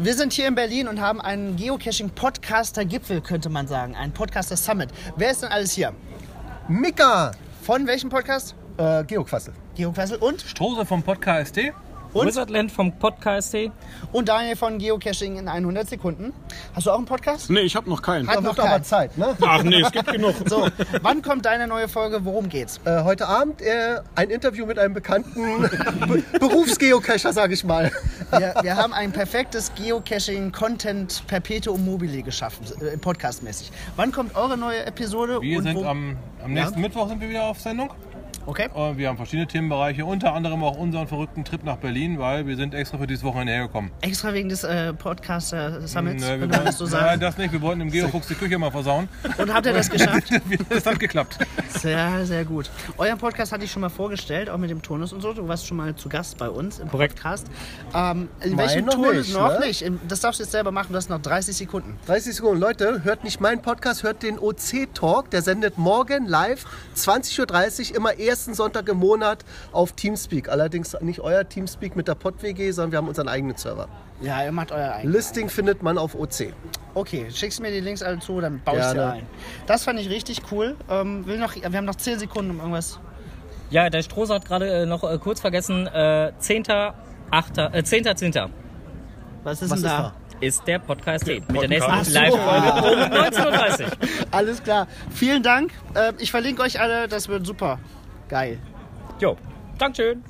Wir sind hier in Berlin und haben einen Geocaching-Podcaster-Gipfel, könnte man sagen. Ein Podcaster-Summit. Wer ist denn alles hier? Mika! Von welchem Podcast? Äh, Geoquassel. Geoquassel und? Strose vom Podcast ST. Und? Wizardland vom Podcast. Und Daniel von Geocaching in 100 Sekunden. Hast du auch einen Podcast? Nee, ich habe noch keinen. Hat noch aber. Zeit, ne? Ach nee, es gibt genug. So, wann kommt deine neue Folge? Worum geht's? Äh, heute Abend äh, ein Interview mit einem bekannten Be Berufsgeocacher, sage ich mal. Wir, wir haben ein perfektes Geocaching-Content Perpetuum mobile geschaffen, äh, podcastmäßig. Wann kommt eure neue Episode? Wir sind wo- am, am nächsten Mittwoch sind wir wieder auf Sendung. Okay. Und wir haben verschiedene Themenbereiche, unter anderem auch unseren verrückten Trip nach Berlin, weil wir sind extra für dieses Wochenende hergekommen. Extra wegen des äh, wenn man das wollten- so Nein, das nicht. Wir wollten dem Geofuchs die Küche mal versauen. Und habt ihr das geschafft? das hat geklappt. Sehr, sehr gut. Euren Podcast hatte ich schon mal vorgestellt, auch mit dem Turnus und so. Du warst schon mal zu Gast bei uns im Korrekt. Podcast. Ähm, in Nein, welchem noch Turnus? nicht, noch ne? nicht. Im- Das darfst du jetzt selber machen. Du hast noch 30 Sekunden. 30 Sekunden. Leute, hört nicht meinen Podcast, hört den OC-Talk. Der sendet morgen live 20.30 Uhr, immer ersten Sonntag im Monat auf Teamspeak. Allerdings nicht euer Teamspeak mit der PodWG, sondern wir haben unseren eigenen Server. Ja, ihr macht euer eigenes. Listing findet man auf OC. Okay, schickst mir die Links alle zu, dann baue ich sie ein. Das fand ich richtig cool. Ähm, will noch, wir haben noch 10 Sekunden um irgendwas. Ja, der Strohser hat gerade äh, noch äh, kurz vergessen. Äh, 10.8. Äh, 10.10. Was ist Was denn ist da? da? ist der Podcast mit der nächsten Live-Folge um 19.30 Uhr. Alles klar. Vielen Dank. Ähm, ich verlinke euch alle. Das wird super. Geil. Jo, Dankeschön.